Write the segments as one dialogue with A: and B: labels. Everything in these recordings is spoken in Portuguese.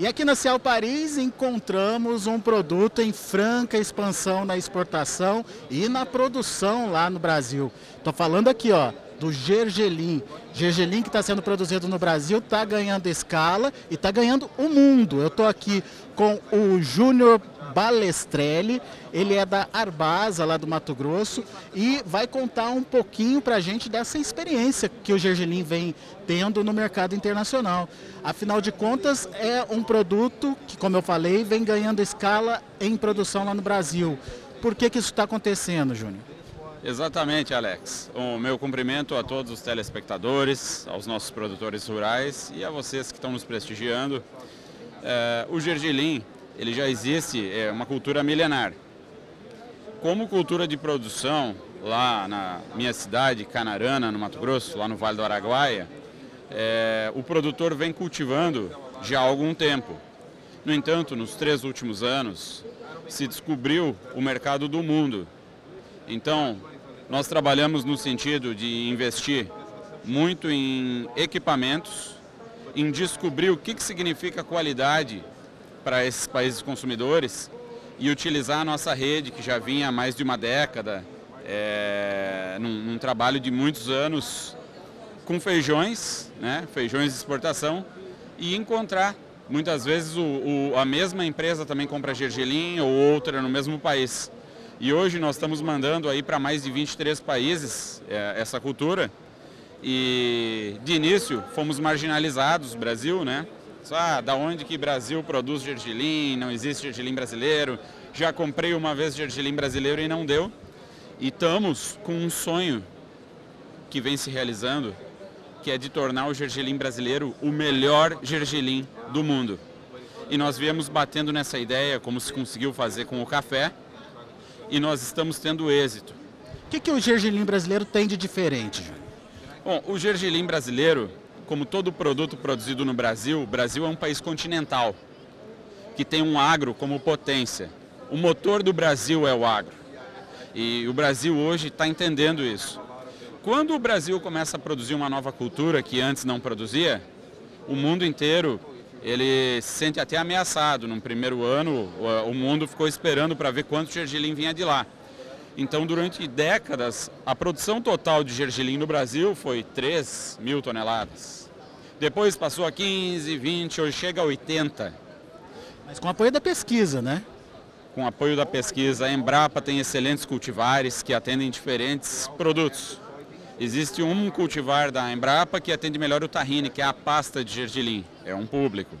A: E aqui na Cial Paris encontramos um produto em franca expansão na exportação e na produção lá no Brasil. Estou falando aqui, ó, do gergelim. Gergelim que está sendo produzido no Brasil está ganhando escala e está ganhando o mundo. Eu estou aqui com o Júnior Balestrelli, ele é da Arbasa, lá do Mato Grosso, e vai contar um pouquinho para a gente dessa experiência que o gergelim vem tendo no mercado internacional. Afinal de contas, é um produto que, como eu falei, vem ganhando escala em produção lá no Brasil. Por que, que isso está acontecendo, Júnior?
B: Exatamente, Alex. O meu cumprimento a todos os telespectadores, aos nossos produtores rurais e a vocês que estão nos prestigiando. É, o gergelim, ele já existe, é uma cultura milenar. Como cultura de produção, lá na minha cidade, Canarana, no Mato Grosso, lá no Vale do Araguaia, é, o produtor vem cultivando já há algum tempo. No entanto, nos três últimos anos, se descobriu o mercado do mundo. Então, nós trabalhamos no sentido de investir muito em equipamentos, em descobrir o que, que significa qualidade para esses países consumidores e utilizar a nossa rede, que já vinha há mais de uma década, é, num, num, trabalho de muitos anos com feijões, né, feijões de exportação, e encontrar, muitas vezes, o, o, a mesma empresa também compra gergelim ou outra no mesmo país. E hoje nós estamos mandando aí para mais de 23 países é, essa cultura. E de início fomos marginalizados, Brasil, né? Ah, da onde que Brasil produz gergelim, não existe gergelim brasileiro. Já comprei uma vez gergelim brasileiro e não deu. E estamos com um sonho que vem se realizando, que é de tornar o gergelim brasileiro o melhor gergelim do mundo. E nós viemos batendo nessa ideia, como se conseguiu fazer com o café, e nós estamos tendo êxito.
A: O que, que o gergelim brasileiro tem de diferente,
B: Bom, o gergelim brasileiro, como todo produto produzido no Brasil, o Brasil é um país continental, que tem um agro como potência. O motor do Brasil é o agro. E o Brasil hoje está entendendo isso. Quando o Brasil começa a produzir uma nova cultura que antes não produzia, o mundo inteiro ele se sente até ameaçado. No primeiro ano, o mundo ficou esperando para ver quanto gergelim vinha de lá. Então, durante décadas, a produção total de gergelim no Brasil foi 3 mil toneladas. Depois passou a 15, 20, hoje chega a 80.
A: Mas com apoio da pesquisa, né?
B: Com apoio da pesquisa, a Embrapa tem excelentes cultivares que atendem diferentes produtos. Existe um cultivar da Embrapa que atende melhor o tahine, que é a pasta de gergelim, é um público.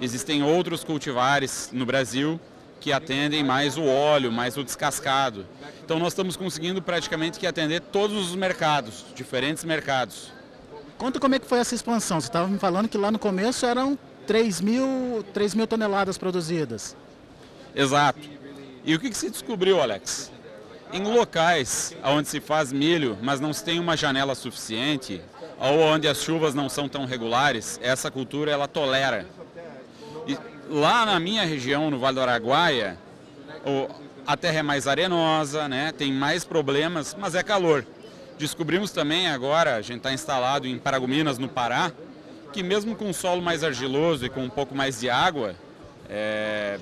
B: Existem outros cultivares no Brasil que atendem mais o óleo, mais o descascado. Então nós estamos conseguindo praticamente que atender todos os mercados, diferentes mercados.
A: Conta como é que foi essa expansão. Você estava me falando que lá no começo eram 3 mil, 3 mil toneladas produzidas.
B: Exato. E o que, que se descobriu, Alex? Em locais onde se faz milho, mas não se tem uma janela suficiente, ou onde as chuvas não são tão regulares, essa cultura ela tolera. Lá na minha região, no Vale do Araguaia, a terra é mais arenosa, né? tem mais problemas, mas é calor. Descobrimos também agora, a gente está instalado em Paragominas, no Pará, que mesmo com solo mais argiloso e com um pouco mais de água, é,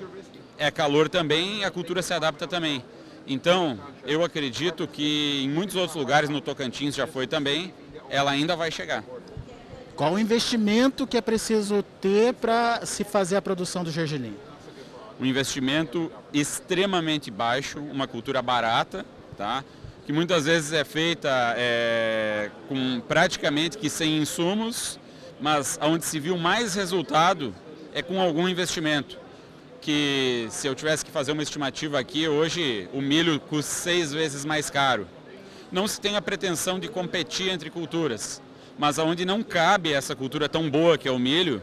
B: é calor também e a cultura se adapta também. Então, eu acredito que em muitos outros lugares, no Tocantins já foi também, ela ainda vai chegar.
A: Qual o investimento que é preciso ter para se fazer a produção do gergelim?
B: Um investimento extremamente baixo, uma cultura barata, tá? que muitas vezes é feita é, com praticamente que sem insumos, mas onde se viu mais resultado é com algum investimento que se eu tivesse que fazer uma estimativa aqui, hoje o milho custa seis vezes mais caro. Não se tem a pretensão de competir entre culturas, mas onde não cabe essa cultura tão boa que é o milho,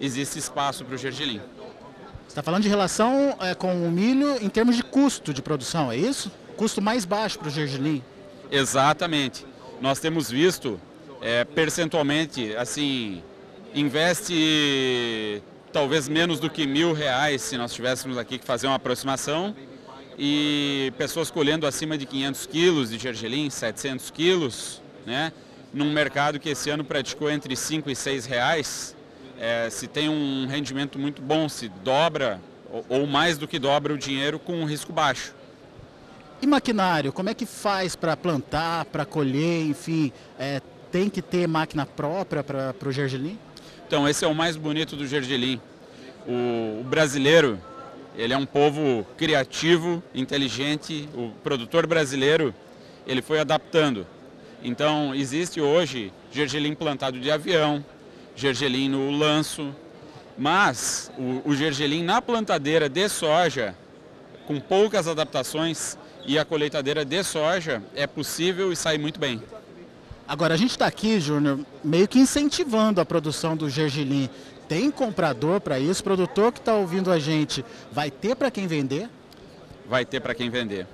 B: existe espaço para o gergelim.
A: Você está falando de relação é, com o milho em termos de custo de produção, é isso? Custo mais baixo para o gergelim?
B: Exatamente. Nós temos visto é, percentualmente, assim, investe talvez menos do que mil reais se nós tivéssemos aqui que fazer uma aproximação e pessoas colhendo acima de 500 quilos de gergelim, 700 quilos, né? Num mercado que esse ano praticou entre 5 e 6 reais, é, se tem um rendimento muito bom, se dobra ou, ou mais do que dobra o dinheiro com um risco baixo.
A: E maquinário, como é que faz para plantar, para colher, enfim, é, tem que ter máquina própria para o gergelim?
B: Então, esse é o mais bonito do gergelim. O, o brasileiro, ele é um povo criativo, inteligente. O produtor brasileiro, ele foi adaptando. Então, existe hoje gergelim plantado de avião, gergelim no lanço, mas o, o gergelim na plantadeira de soja, com poucas adaptações, e a colheitadeira de soja é possível e sai muito bem.
A: Agora, a gente está aqui, Júnior, meio que incentivando a produção do gergelim. Tem comprador para isso? O produtor que está ouvindo a gente vai ter para quem vender?
B: Vai ter para quem vender.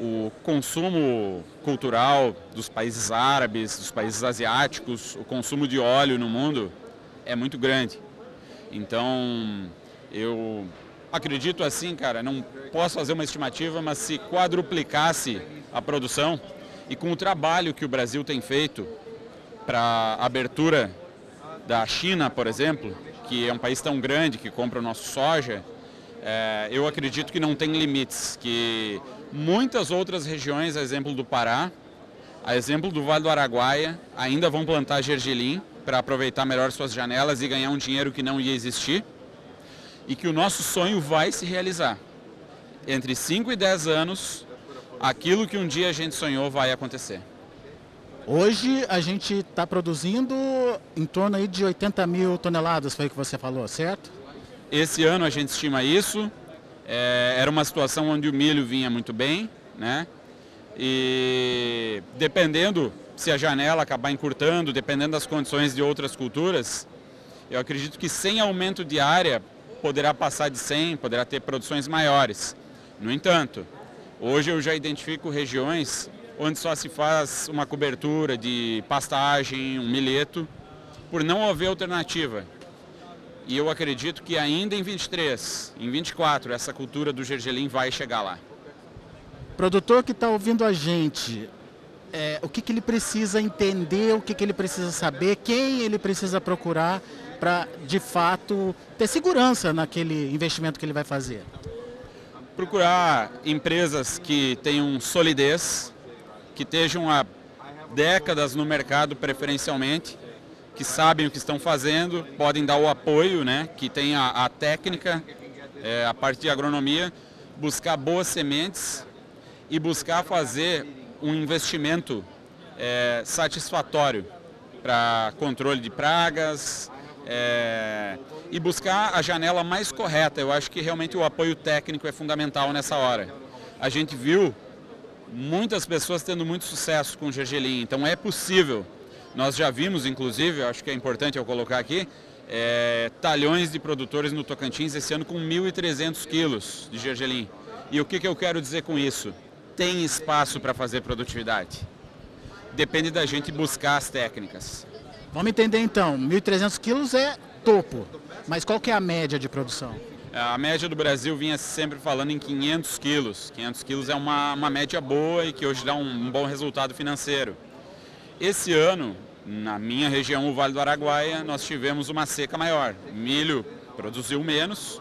B: O consumo cultural dos países árabes, dos países asiáticos, o consumo de óleo no mundo é muito grande. Então, eu acredito assim, cara, não posso fazer uma estimativa, mas se quadruplicasse a produção e com o trabalho que o Brasil tem feito para abertura da China, por exemplo, que é um país tão grande que compra o nosso soja, é, eu acredito que não tem limites, que muitas outras regiões, a exemplo do Pará, a exemplo do Vale do Araguaia, ainda vão plantar gergelim para aproveitar melhor suas janelas e ganhar um dinheiro que não ia existir e que o nosso sonho vai se realizar. Entre 5 e 10 anos, aquilo que um dia a gente sonhou vai acontecer.
A: Hoje a gente está produzindo em torno aí de 80 mil toneladas, foi o que você falou, certo?
B: Esse ano a gente estima isso. É, era uma situação onde o milho vinha muito bem, né? E dependendo se a janela acabar encurtando, dependendo das condições de outras culturas, eu acredito que sem aumento de área poderá passar de 100, poderá ter produções maiores. No entanto, hoje eu já identifico regiões onde só se faz uma cobertura de pastagem, um milheto, por não haver alternativa. E eu acredito que ainda em 23, em 24, essa cultura do gergelim vai chegar lá.
A: Produtor que está ouvindo a gente, é, o que, que ele precisa entender, o que, que ele precisa saber, quem ele precisa procurar para, de fato, ter segurança naquele investimento que ele vai fazer?
B: Procurar empresas que tenham solidez, que estejam há décadas no mercado preferencialmente, que sabem o que estão fazendo, podem dar o apoio, né, que tem a, a técnica, é, a parte de agronomia, buscar boas sementes e buscar fazer um investimento é, satisfatório para controle de pragas é, e buscar a janela mais correta. Eu acho que realmente o apoio técnico é fundamental nessa hora. A gente viu muitas pessoas tendo muito sucesso com o gergelim, então é possível. Nós já vimos, inclusive, acho que é importante eu colocar aqui, é, talhões de produtores no Tocantins esse ano com 1.300 quilos de gergelim. E o que, que eu quero dizer com isso? Tem espaço para fazer produtividade. Depende da gente buscar as técnicas.
A: Vamos entender então, 1.300 quilos é topo, mas qual que é a média de produção?
B: A média do Brasil vinha sempre falando em 500 quilos. 500 quilos é uma, uma média boa e que hoje dá um, um bom resultado financeiro. Esse ano, na minha região, o Vale do Araguaia, nós tivemos uma seca maior. Milho produziu menos,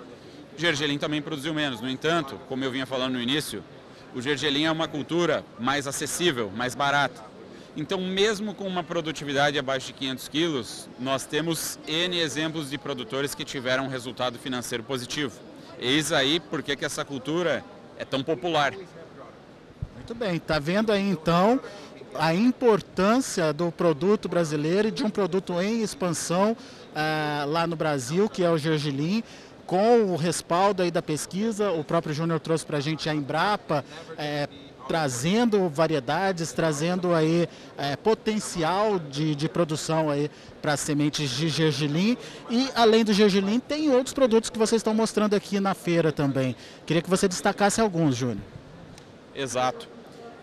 B: gergelim também produziu menos. No entanto, como eu vinha falando no início, o gergelim é uma cultura mais acessível, mais barata. Então, mesmo com uma produtividade abaixo de 500 quilos, nós temos N exemplos de produtores que tiveram um resultado financeiro positivo. Eis aí porque que essa cultura é tão popular.
A: Muito bem, está vendo aí então a importância do produto brasileiro e de um produto em expansão uh, lá no Brasil, que é o gergelim com o respaldo aí da pesquisa, o próprio Júnior trouxe para a gente a Embrapa, é, trazendo variedades, trazendo aí é, potencial de, de produção aí para sementes de gergelim e além do gergelim tem outros produtos que vocês estão mostrando aqui na feira também. Queria que você destacasse alguns, Júnior.
B: Exato.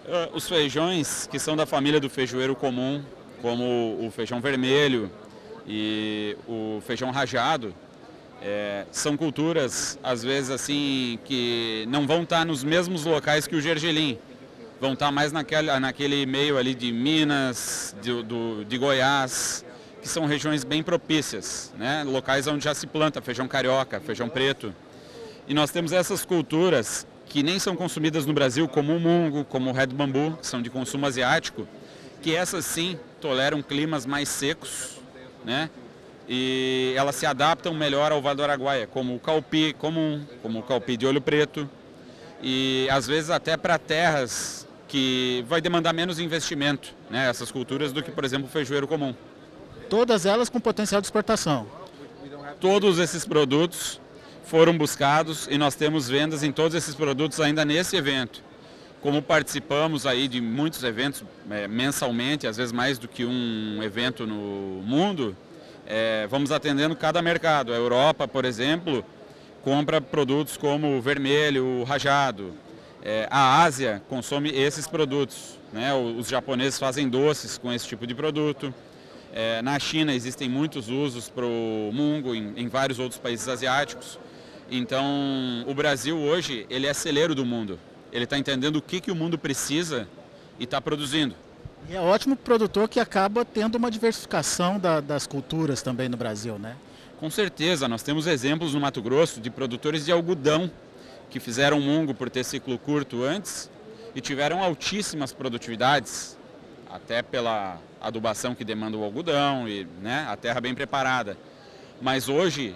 B: Uh, os feijões que são da família do feijoeiro comum, como o feijão vermelho e o feijão rajado, é, são culturas, às vezes, assim, que não vão estar nos mesmos locais que o gergelim vão estar mais naquele, naquele meio ali de Minas, de, do, de Goiás, que que são regiões bem propícias, né? locais onde já se planta feijão carioca, feijão preto. E nós temos essas culturas que nem são consumidas no Brasil, como o mungo, como o red bambu, que são de consumo asiático, que essas sim toleram climas mais secos, né? E elas se adaptam melhor ao Vale do Araguaia, como o calpi comum, como o calpi de olho preto, e às vezes até para terras que vai demandar menos investimento, né, essas culturas, do que, por exemplo, o feijoeiro comum.
A: Todas elas com potencial de exportação.
B: Todos esses produtos foram buscados e nós temos vendas em todos esses produtos ainda nesse evento. Como participamos aí de muitos eventos é, mensalmente, às vezes mais do que um evento no mundo, é, vamos atendendo cada mercado. A Europa, por exemplo, compra produtos como o vermelho, o rajado. É, a Ásia consome esses produtos. Né? Os japoneses fazem doces com esse tipo de produto. É, na China existem muitos usos para o mungo, em, em, vários outros países asiáticos. Então, o Brasil hoje, ele é celeiro do mundo. Ele está entendendo o que, que o mundo precisa e está produzindo.
A: E é ótimo produtor que acaba tendo uma diversificação da, das culturas também no Brasil, né?
B: Com certeza, nós temos exemplos no Mato Grosso de produtores de algodão que fizeram mungo por ter ciclo curto antes e tiveram altíssimas produtividades, até pela adubação que demanda o algodão e né, a terra bem preparada. Mas hoje,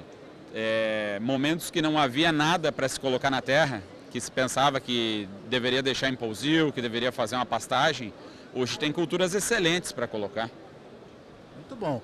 B: é, momentos que não havia nada para se colocar na terra, que se pensava que deveria deixar em pousio, que deveria fazer uma pastagem, Hoje tem culturas excelentes para colocar.
A: Muito bom.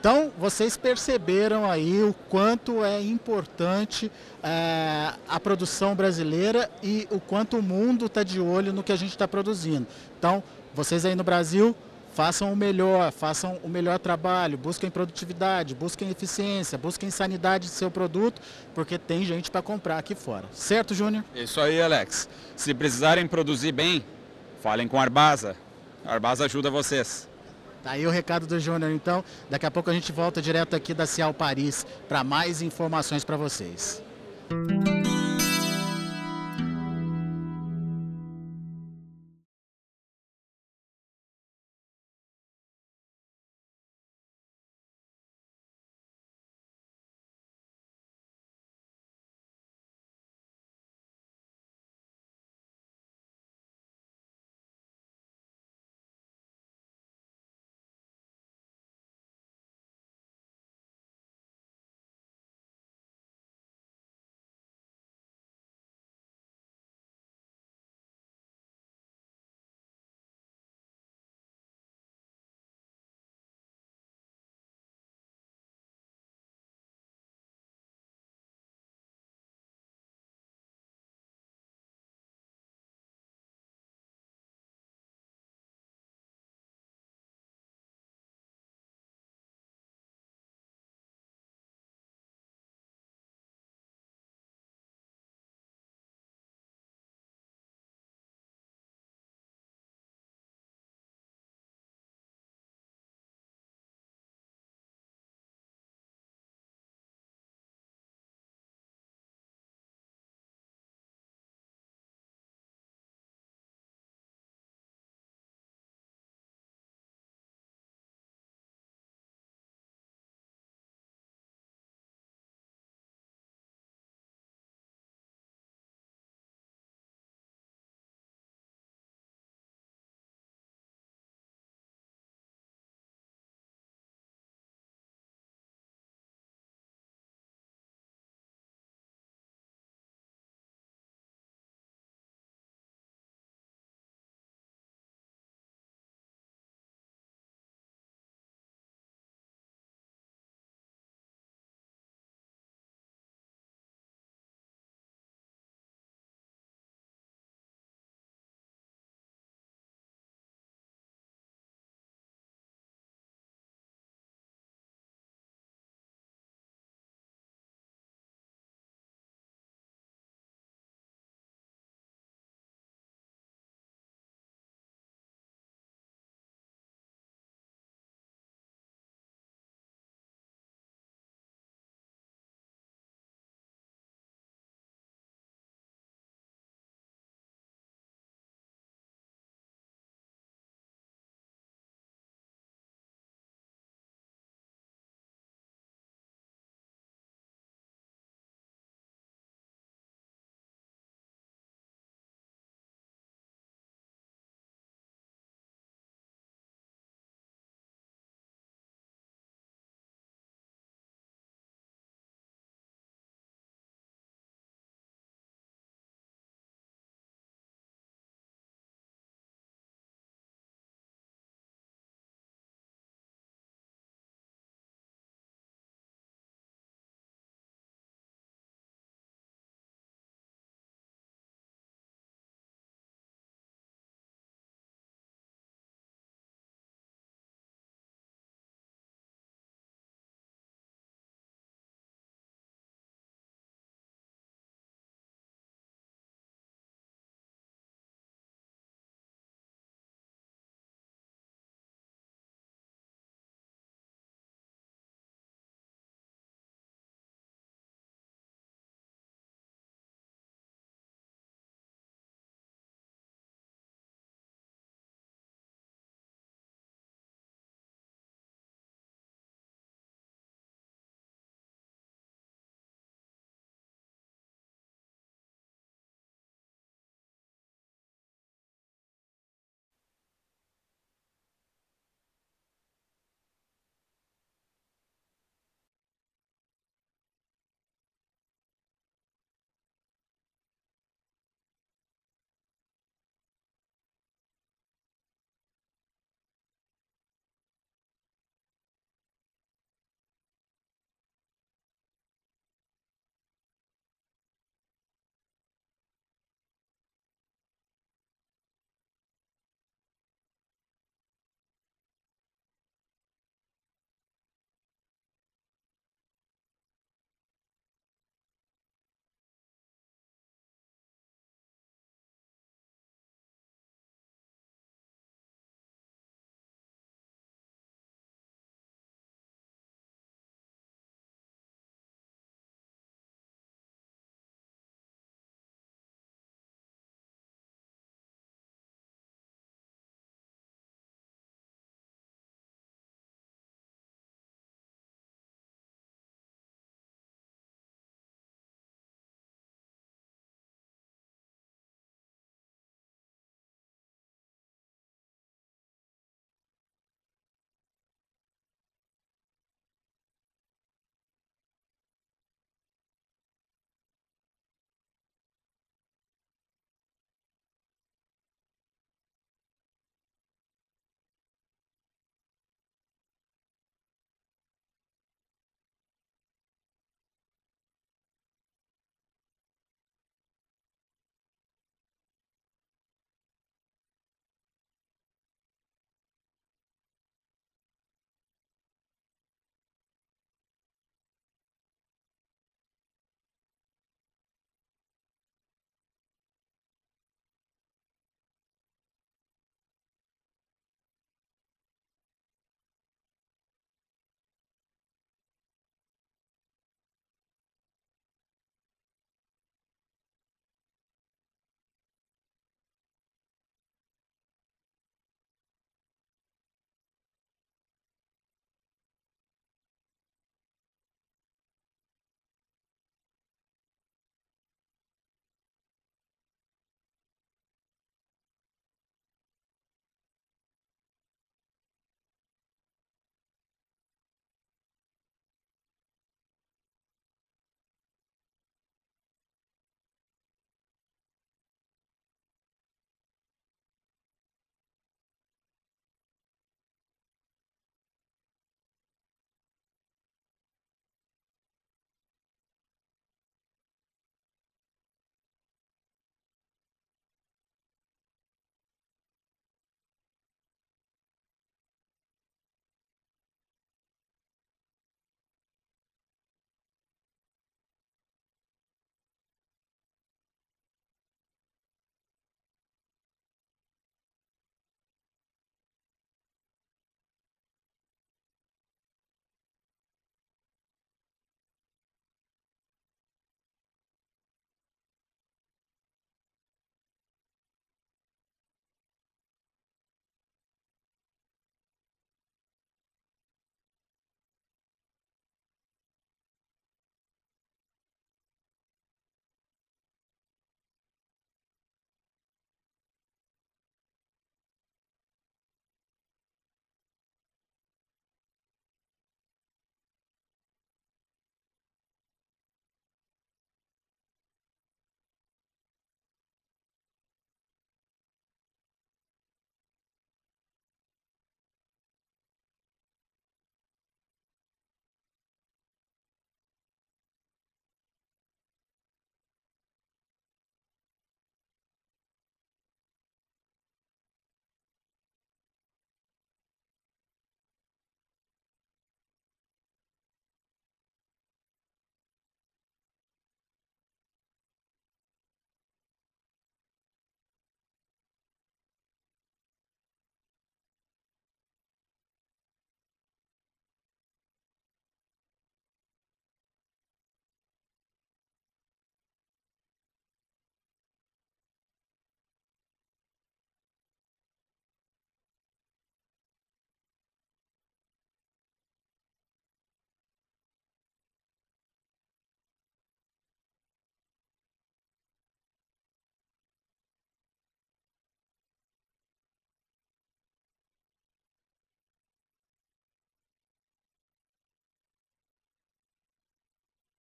A: Então, vocês perceberam aí o quanto é importante é, a produção brasileira e o quanto o mundo está de olho no que a gente está produzindo. Então, vocês aí no Brasil, façam o melhor, façam o melhor trabalho, busquem produtividade, busquem eficiência, busquem sanidade do seu produto, porque tem gente para comprar aqui fora. Certo, Júnior?
B: Isso aí, Alex. Se precisarem produzir bem, falem com a Arbasa. A Arbasa ajuda vocês.
A: Tá aí o recado do Júnior, então. Daqui a pouco a gente volta direto aqui da Cial Paris para mais informações para vocês. Música